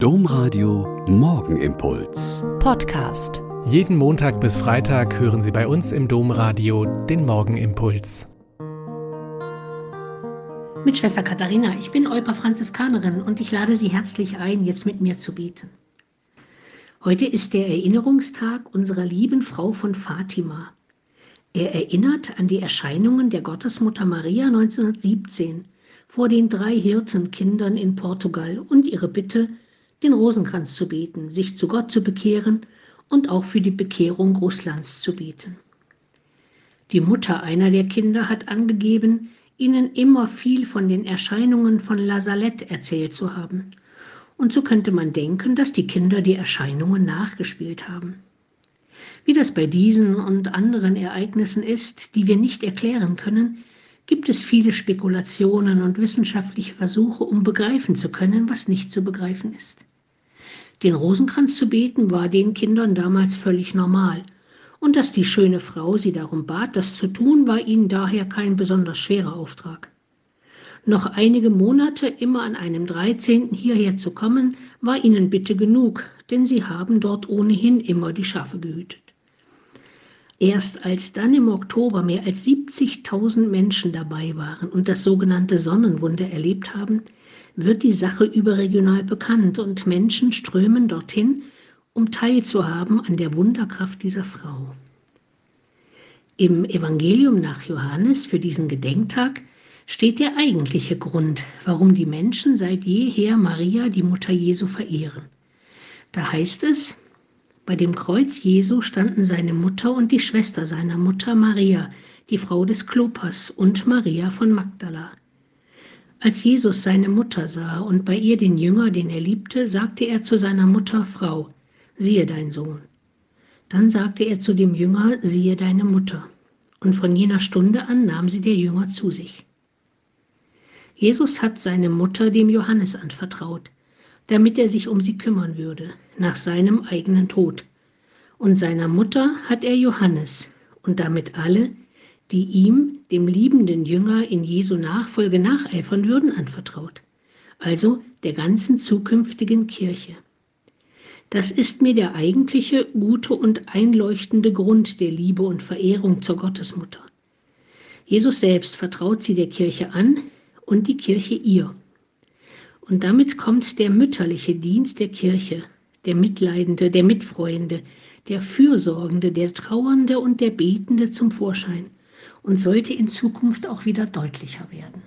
Domradio Morgenimpuls. Podcast. Jeden Montag bis Freitag hören Sie bei uns im Domradio den Morgenimpuls. Mit Schwester Katharina, ich bin Euper Franziskanerin und ich lade Sie herzlich ein, jetzt mit mir zu beten. Heute ist der Erinnerungstag unserer lieben Frau von Fatima. Er erinnert an die Erscheinungen der Gottesmutter Maria 1917 vor den drei Hirtenkindern in Portugal und ihre Bitte, den Rosenkranz zu beten, sich zu Gott zu bekehren und auch für die Bekehrung Russlands zu beten. Die Mutter einer der Kinder hat angegeben, ihnen immer viel von den Erscheinungen von La Salette erzählt zu haben. Und so könnte man denken, dass die Kinder die Erscheinungen nachgespielt haben. Wie das bei diesen und anderen Ereignissen ist, die wir nicht erklären können, gibt es viele Spekulationen und wissenschaftliche Versuche, um begreifen zu können, was nicht zu begreifen ist. Den Rosenkranz zu beten war den Kindern damals völlig normal. Und dass die schöne Frau sie darum bat, das zu tun, war ihnen daher kein besonders schwerer Auftrag. Noch einige Monate immer an einem 13. hierher zu kommen, war ihnen bitte genug, denn sie haben dort ohnehin immer die Schafe gehütet. Erst als dann im Oktober mehr als 70.000 Menschen dabei waren und das sogenannte Sonnenwunder erlebt haben, wird die Sache überregional bekannt und Menschen strömen dorthin, um teilzuhaben an der Wunderkraft dieser Frau. Im Evangelium nach Johannes für diesen Gedenktag steht der eigentliche Grund, warum die Menschen seit jeher Maria, die Mutter Jesu, verehren. Da heißt es, bei dem Kreuz Jesu standen seine Mutter und die Schwester seiner Mutter Maria, die Frau des Klopas, und Maria von Magdala. Als Jesus seine Mutter sah und bei ihr den Jünger, den er liebte, sagte er zu seiner Mutter, Frau, siehe dein Sohn. Dann sagte er zu dem Jünger, siehe deine Mutter. Und von jener Stunde an nahm sie der Jünger zu sich. Jesus hat seine Mutter dem Johannes anvertraut, damit er sich um sie kümmern würde, nach seinem eigenen Tod. Und seiner Mutter hat er Johannes und damit alle, die ihm, dem liebenden Jünger in Jesu Nachfolge nacheifern würden, anvertraut, also der ganzen zukünftigen Kirche. Das ist mir der eigentliche, gute und einleuchtende Grund der Liebe und Verehrung zur Gottesmutter. Jesus selbst vertraut sie der Kirche an und die Kirche ihr. Und damit kommt der mütterliche Dienst der Kirche, der Mitleidende, der Mitfreuende, der Fürsorgende, der Trauernde und der Betende zum Vorschein und sollte in Zukunft auch wieder deutlicher werden.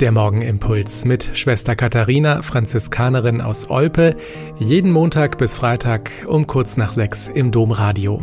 Der Morgenimpuls mit Schwester Katharina, Franziskanerin aus Olpe, jeden Montag bis Freitag um kurz nach sechs im Domradio.